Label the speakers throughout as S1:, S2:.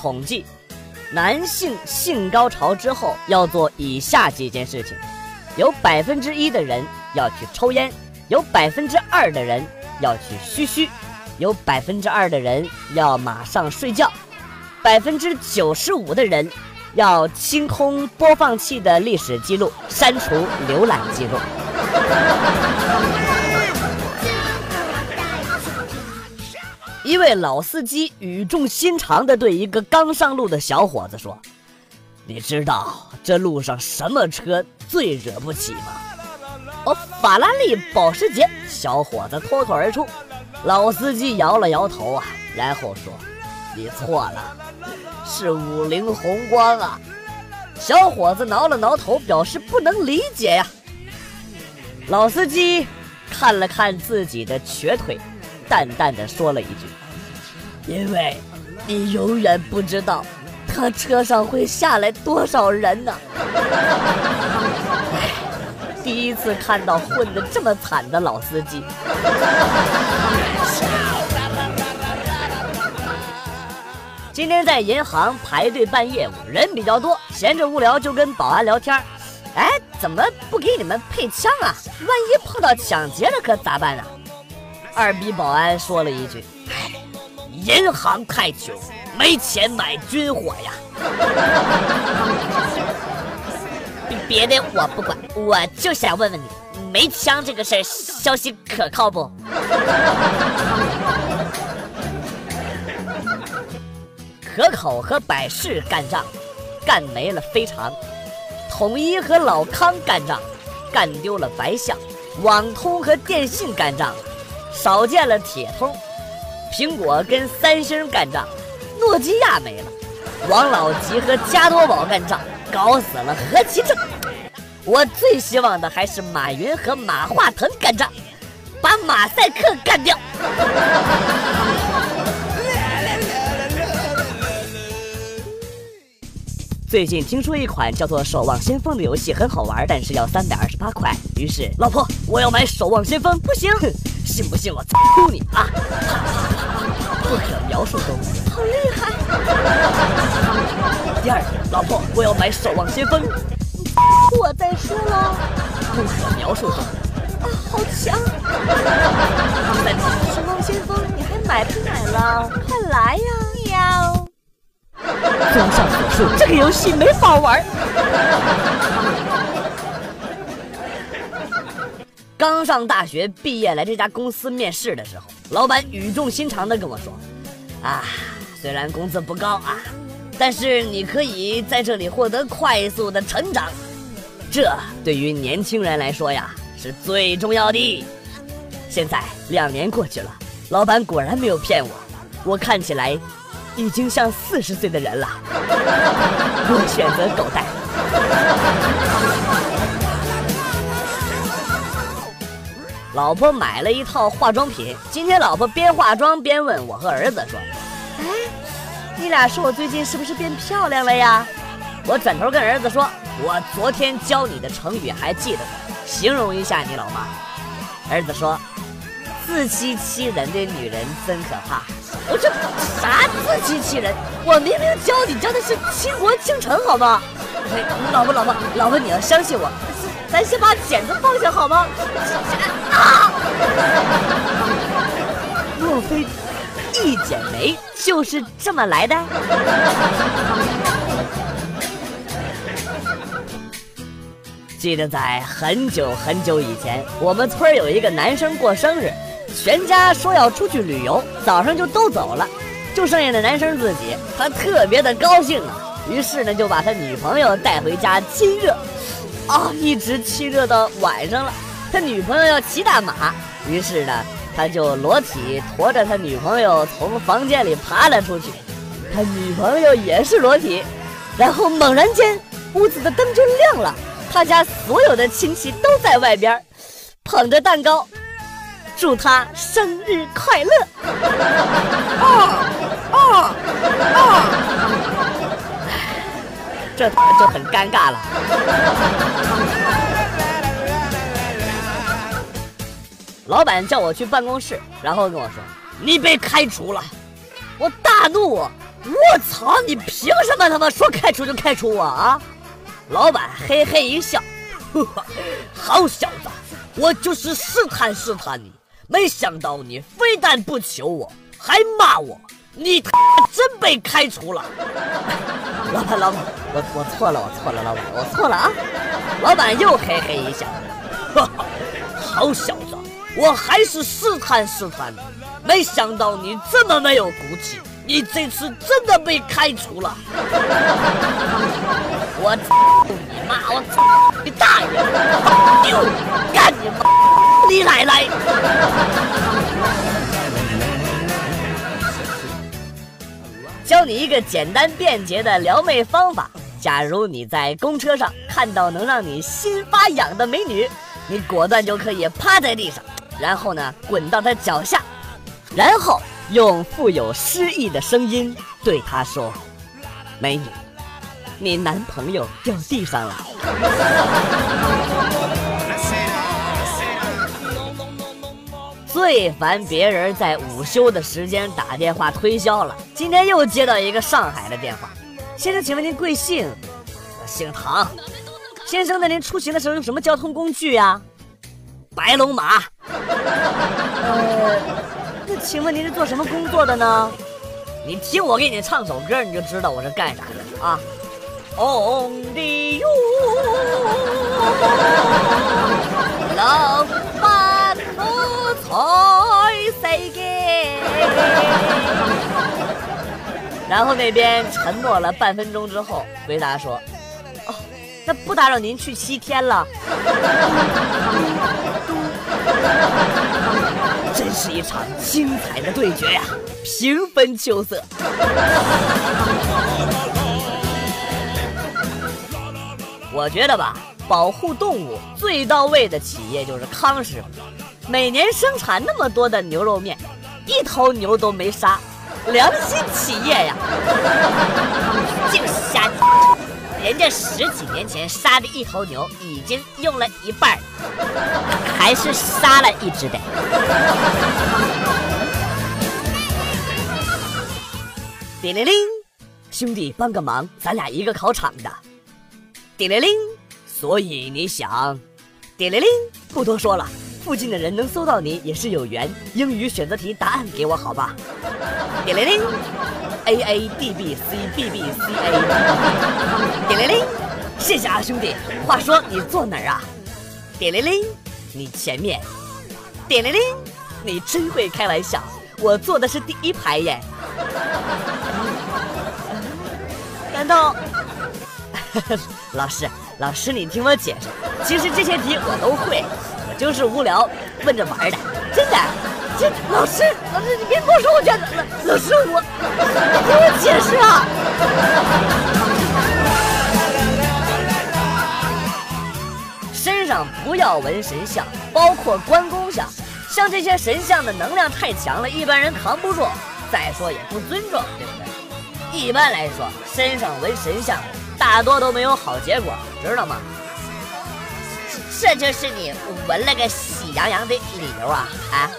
S1: 统计，男性性高潮之后要做以下几件事情：有百分之一的人要去抽烟，有百分之二的人要去嘘嘘，有百分之二的人要马上睡觉，百分之九十五的人要清空播放器的历史记录，删除浏览记录。一位老司机语重心长地对一个刚上路的小伙子说：“你知道这路上什么车最惹不起吗？”哦，法拉利、保时捷。小伙子脱口而出。老司机摇了摇头啊，然后说：“你错了，是五菱宏光啊。”小伙子挠了挠头，表示不能理解呀。老司机看了看自己的瘸腿。淡淡的说了一句：“因为，你永远不知道，他车上会下来多少人呢。”哎，第一次看到混得这么惨的老司机。今天在银行排队办业务，人比较多，闲着无聊就跟保安聊天。哎，怎么不给你们配枪啊？万一碰到抢劫了可咋办呢？二逼保安说了一句：“哎，银行太穷，没钱买军火呀。”别的我不管，我就想问问你，没枪这个事儿消息可靠不？可口和百事干仗，干没了非常；统一和老康干仗，干丢了白象；网通和电信干仗。少见了铁通，苹果跟三星干仗，诺基亚没了；王老吉和加多宝干仗，搞死了何其正。我最希望的还是马云和马化腾干仗，把马赛克干掉。最近听说一款叫做《守望先锋》的游戏很好玩，但是要三百二十八块。于是，老婆，我要买《守望先锋》，不行，信不信我抽你啊？不可描述动物，好厉害！第二，老婆，我要买《守望先锋》，我再说了，不可描述动物啊，好强！第三，《守望先锋》，你还买不买了？快来呀！喵。综上所述，这个游戏没法玩。刚上大学毕业来这家公司面试的时候，老板语重心长的跟我说：“啊，虽然工资不高啊，但是你可以在这里获得快速的成长，这对于年轻人来说呀是最重要的。”现在两年过去了，老板果然没有骗我，我看起来。已经像四十岁的人了，我选择狗带。老婆买了一套化妆品，今天老婆边化妆边问我和儿子说：“哎，你俩说我最近是不是变漂亮了呀？”我转头跟儿子说：“我昨天教你的成语还记得吗？形容一下你老妈。”儿子说：“自欺欺人的女人真可怕。”我这啥自欺欺人？我明明教你教的是倾国倾城，好吗？老婆，老婆，老婆，你要相信我，咱先把剪子放下好吗？啊！莫非一剪梅就是这么来的？记得在很久很久以前，我们村有一个男生过生日。全家说要出去旅游，早上就都走了，就剩下那男生自己，他特别的高兴啊，于是呢就把他女朋友带回家亲热，啊，一直亲热到晚上了，他女朋友要骑大马，于是呢他就裸体驮着他女朋友从房间里爬了出去，他女朋友也是裸体，然后猛然间屋子的灯就亮了，他家所有的亲戚都在外边，捧着蛋糕。祝他生日快乐！啊啊啊！这就很尴尬了。老板叫我去办公室，然后跟我说：“你被开除了。”我大怒，我操！你凭什么他妈说开除就开除我啊？老板嘿嘿一笑，呵呵，好小子，我就是试探试探你，没想到你非但不求我，还骂我，你他 妈真被开除了。老板，老板，我我错了，我错了，老板，我错了啊！老板又嘿嘿一笑，哈哈，好小子，我还是试探试探，没想到你这么没有骨气。你这次真的被开除了！我操你妈！我操你大爷！丢！干你妈！你奶奶！教你一个简单便捷的撩妹方法：假如你在公车上看到能让你心发痒的美女，你果断就可以趴在地上，然后呢滚到他脚下，然后。用富有诗意的声音对他说：“美女，你男朋友掉地上了。”最烦别人在午休的时间打电话推销了。今天又接到一个上海的电话，先生，请问您贵姓？我姓唐。先生，那您出行的时候用什么交通工具呀？白龙马。呃。那请问您是做什么工作的呢？你听我给你唱首歌，你就知道我是干啥的啊。Only you，浪漫多彩世界。然后那边沉默了半分钟之后，回答说：“哦，那不打扰您去西天了。”真是一场精彩的对决呀，平分秋色。我觉得吧，保护动物最到位的企业就是康师傅，每年生产那么多的牛肉面，一头牛都没杀，良心企业呀！净瞎。人家十几年前杀的一头牛，已经用了一半还是杀了一只的。叮铃铃，兄弟帮个忙，咱俩一个考场的。叮铃铃，所以你想？叮铃铃，不多说了，附近的人能搜到你也是有缘。英语选择题答案给我好吧？点铃铃。A A D B C B B C A，点铃铃，谢谢啊兄弟。话说你坐哪儿啊？点铃铃，你前面。点铃铃，你真会开玩笑，我坐的是第一排耶。难道？老师，老师你听我解释，其实这些题我都会，我就是无聊问着玩的，真的。这老师，老师，你别跟我说我卷子。老师，我，你听我解释啊！身上不要纹神像，包括关公像。像这些神像的能量太强了，一般人扛不住。再说也不尊重，对不对？一般来说，身上纹神像大多都没有好结果，知道吗？这就是你纹了个喜羊羊的理由啊啊！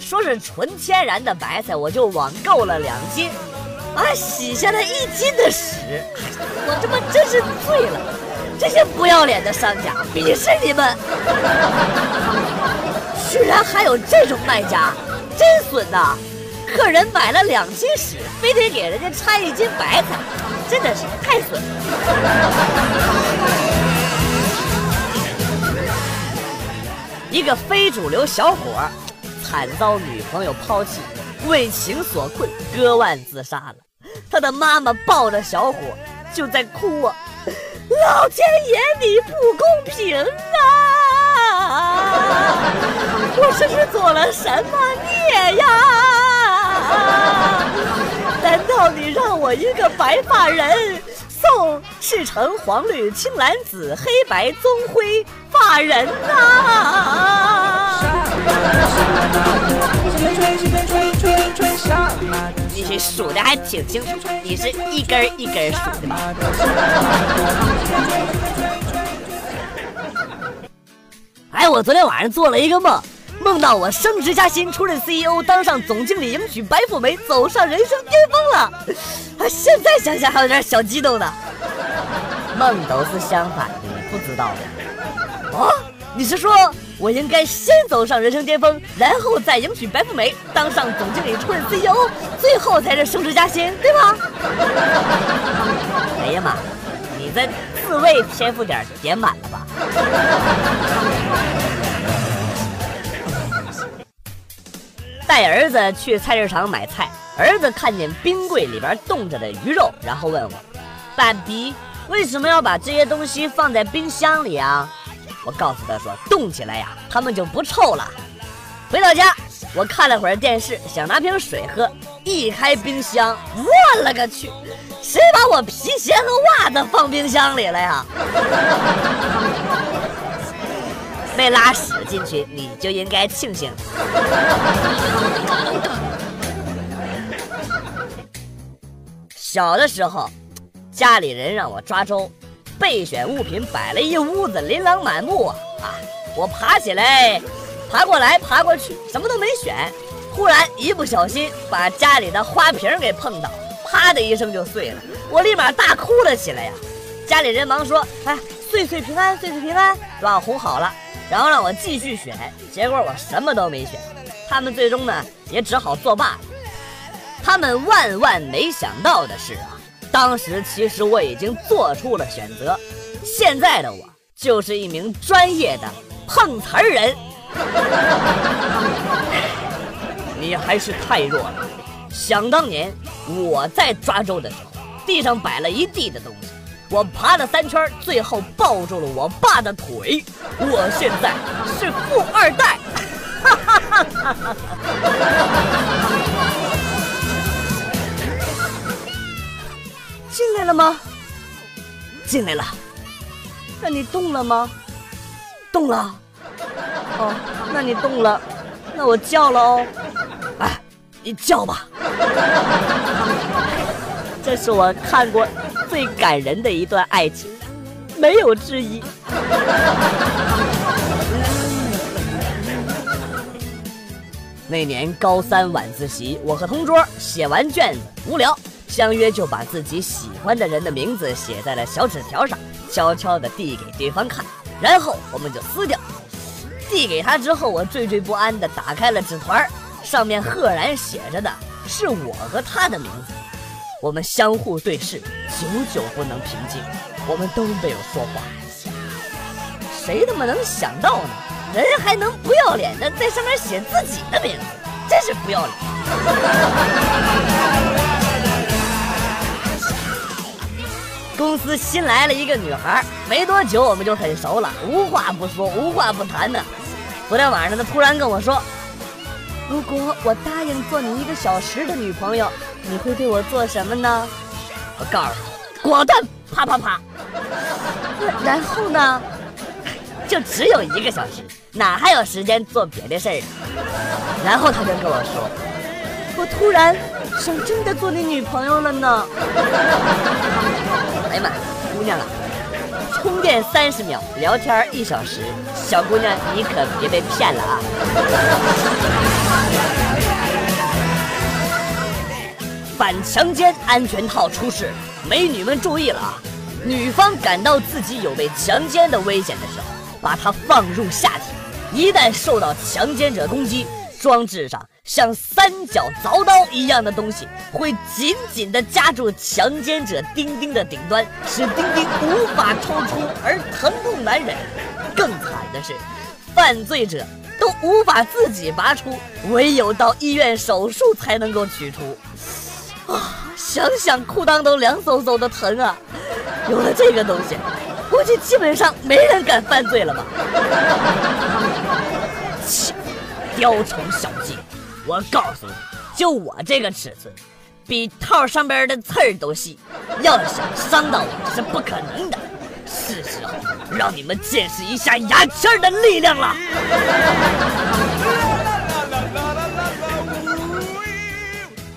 S1: 说是纯天然的白菜，我就网购了两斤，啊，洗下来一斤的屎，我他妈真是醉了！这些不要脸的商家，鄙视你们！居然还有这种卖家，真损呐！客人买了两斤屎，非得给人家掺一斤白菜，真的是太损了。一个非主流小伙惨遭女朋友抛弃，为情所困，割腕自杀了。他的妈妈抱着小伙就在哭啊：“老天爷，你不公平啊！我这是做了什么孽呀？”啊难道你让我一个白发人送赤橙黄绿青蓝紫黑白棕灰发人呐？你数的还挺清楚，你是一根一根数的吧？哎，我昨天晚上做了一个梦。梦到我升职加薪，出任 CEO，当上总经理，迎娶白富美，走上人生巅峰了。啊，现在想想还有点小激动呢。梦都是相反的，你不知道的？哦，你是说我应该先走上人生巅峰，然后再迎娶白富美，当上总经理，出任 CEO，最后才是升职加薪，对吗？哎呀妈，你这自慰天赋点点满了吧？带儿子去菜市场买菜，儿子看见冰柜里边冻着的鱼肉，然后问我：“爸比，为什么要把这些东西放在冰箱里啊？”我告诉他说：“冻起来呀，它们就不臭了。”回到家，我看了会儿电视，想拿瓶水喝，一开冰箱，我了个去，谁把我皮鞋和袜子放冰箱里了呀？没拉屎进去，你就应该庆幸。小的时候，家里人让我抓周，备选物品摆了一屋子，琳琅满目啊！啊，我爬起来，爬过来，爬过去，什么都没选。忽然一不小心把家里的花瓶给碰倒，啪的一声就碎了，我立马大哭了起来呀！家里人忙说：“哎，岁岁平安，岁岁平安，是吧哄好了。”然后让我继续选，结果我什么都没选，他们最终呢也只好作罢了。他们万万没想到的是啊，当时其实我已经做出了选择，现在的我就是一名专业的碰瓷儿人。你还是太弱了。想当年我在抓周的时候，地上摆了一地的东西。我爬了三圈，最后抱住了我爸的腿。我现在是富二代。进来了吗？进来了。那你动了吗？动了。哦，那你动了，那我叫了哦。哎，你叫吧。这是我看过。最感人的一段爱情，没有之一。那年高三晚自习，我和同桌写完卷子，无聊，相约就把自己喜欢的人的名字写在了小纸条上，悄悄地递给对方看，然后我们就撕掉。递给他之后，我惴惴不安地打开了纸团，上面赫然写着的是我和他的名字。我们相互对视，久久不能平静，我们都没有说话。谁他妈能想到呢？人还能不要脸的在上面写自己的名字，真是不要脸！公司新来了一个女孩，没多久我们就很熟了，无话不说，无话不谈的。昨天晚上她突然跟我说：“如果我答应做你一个小时的女朋友。”你会对我做什么呢？我告诉他，果断啪啪啪。然后呢？就只有一个小时，哪还有时间做别的事儿？然后他就跟我说：“我突然想真的做你女朋友了呢。”哎呀妈，姑娘啊，充电三十秒，聊天一小时，小姑娘你可别被骗了啊！反强奸安全套出世，美女们注意了啊！女方感到自己有被强奸的危险的时候，把它放入下体，一旦受到强奸者攻击，装置上像三角凿刀一样的东西会紧紧地夹住强奸者丁丁的顶端，使丁丁无法抽出而疼痛难忍。更惨的是，犯罪者都无法自己拔出，唯有到医院手术才能够取出。想想裤裆都凉飕飕的疼啊！有了这个东西，估计基本上没人敢犯罪了吧？切，雕虫小技！我告诉你，就我这个尺寸，比套上边的刺儿都细，要想伤到我是不可能的。是时候让你们见识一下牙签的力量了。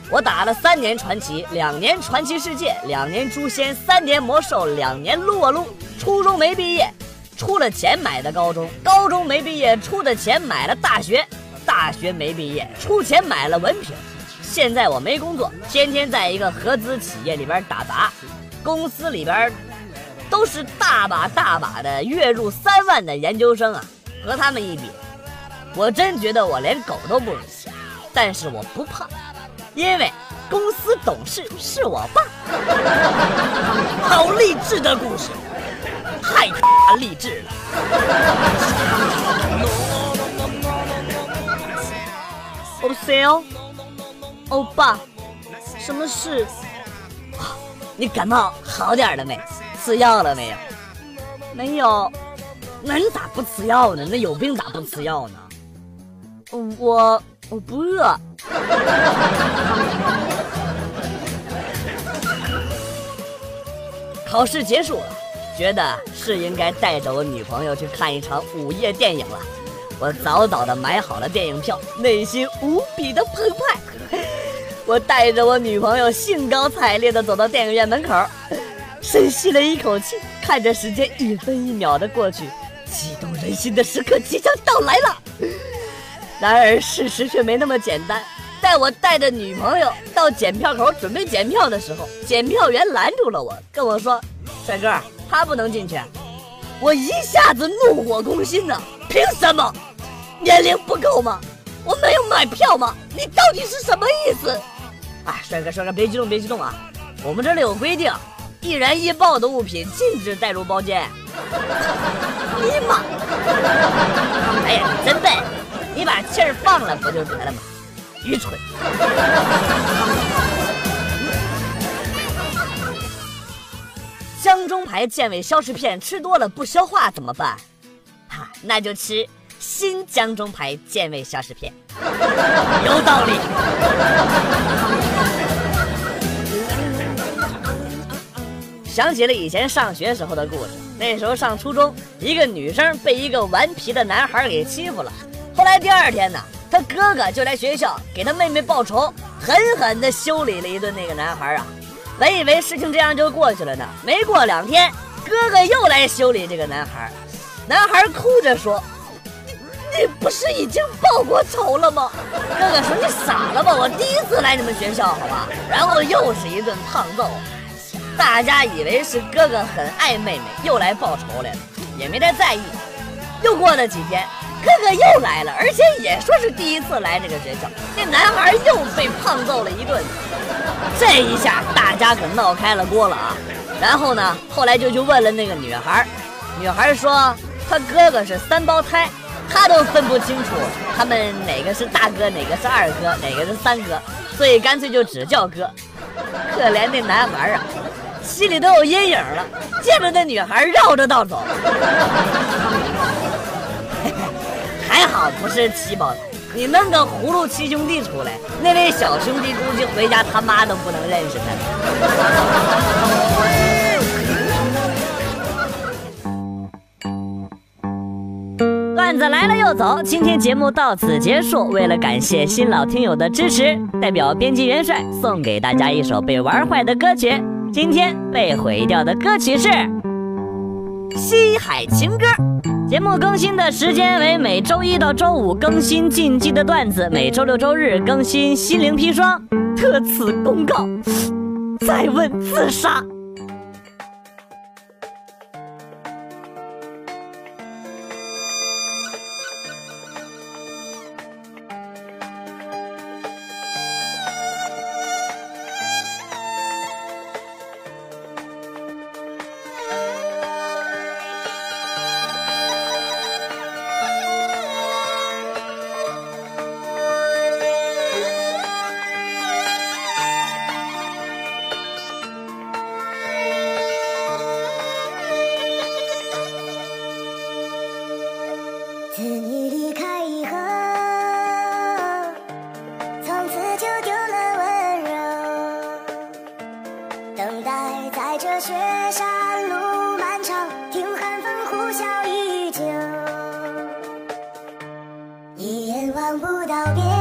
S1: 我打了三年传奇，两年传奇世界，两年诛仙，三年魔兽，两年撸啊撸。初中没毕业，出了钱买的高中，高中没毕业，出的钱买了大学，大学没毕业，出钱买了文凭。现在我没工作，天天在一个合资企业里边打杂，公司里边都是大把大把的月入三万的研究生啊，和他们一比，我真觉得我连狗都不如。但是我不怕，因为公司董事是我爸。好励志的故事。太励志了！欧塞哦，欧巴，什么事？你感冒好点了没？吃药了没有？没有。那你咋不吃药呢？那有病咋不吃药呢？我我不饿。考试结束了。觉得是应该带着我女朋友去看一场午夜电影了，我早早的买好了电影票，内心无比的澎湃。我带着我女朋友兴高采烈的走到电影院门口，深吸了一口气，看着时间一分一秒的过去，激动人心的时刻即将到来了。然而事实却没那么简单，在我带着女朋友到检票口准备检票的时候，检票员拦住了我，跟我说：“帅哥。”他不能进去，我一下子怒火攻心呐！凭什么？年龄不够吗？我没有买票吗？你到底是什么意思？啊，帅哥，帅哥，别激动，别激动啊！我们这里有规定，易燃易爆的物品禁止带入包间。尼玛！哎呀，你真笨！你把气儿放了不就得了吗？愚蠢！江中牌健胃消食片吃多了不消化怎么办？哈，那就吃新江中牌健胃消食片，有道理。想起了以前上学时候的故事，那时候上初中，一个女生被一个顽皮的男孩给欺负了。后来第二天呢，他哥哥就来学校给他妹妹报仇，狠狠地修理了一顿那个男孩啊。本以为事情这样就过去了呢，没过两天，哥哥又来修理这个男孩。男孩哭着说：“你你不是已经报过仇了吗？”哥哥说：“你傻了吧？我第一次来你们学校，好吧？”然后又是一顿胖揍。大家以为是哥哥很爱妹妹，又来报仇来了，也没太在意。又过了几天，哥哥又来了，而且也说是第一次来这个学校。那男孩又被胖揍了一顿。这一下大家可闹开了锅了啊！然后呢，后来就去问了那个女孩，女孩说她哥哥是三胞胎，她都分不清楚他们哪个是大哥，哪个是二哥，哪个是三哥，所以干脆就只叫哥。可怜那男孩啊，心里都有阴影了，见着那女孩绕着道走。还好不是七宝。你弄个葫芦七兄弟出来，那位小兄弟估计回家他妈都不能认识他。段子来了又走，今天节目到此结束。为了感谢新老听友的支持，代表编辑元帅送给大家一首被玩坏的歌曲。今天被毁掉的歌曲是《西海情歌》。节目更新的时间为每周一到周五更新禁忌的段子，每周六周日更新心灵砒霜。特此公告，再问自杀。
S2: 不到边。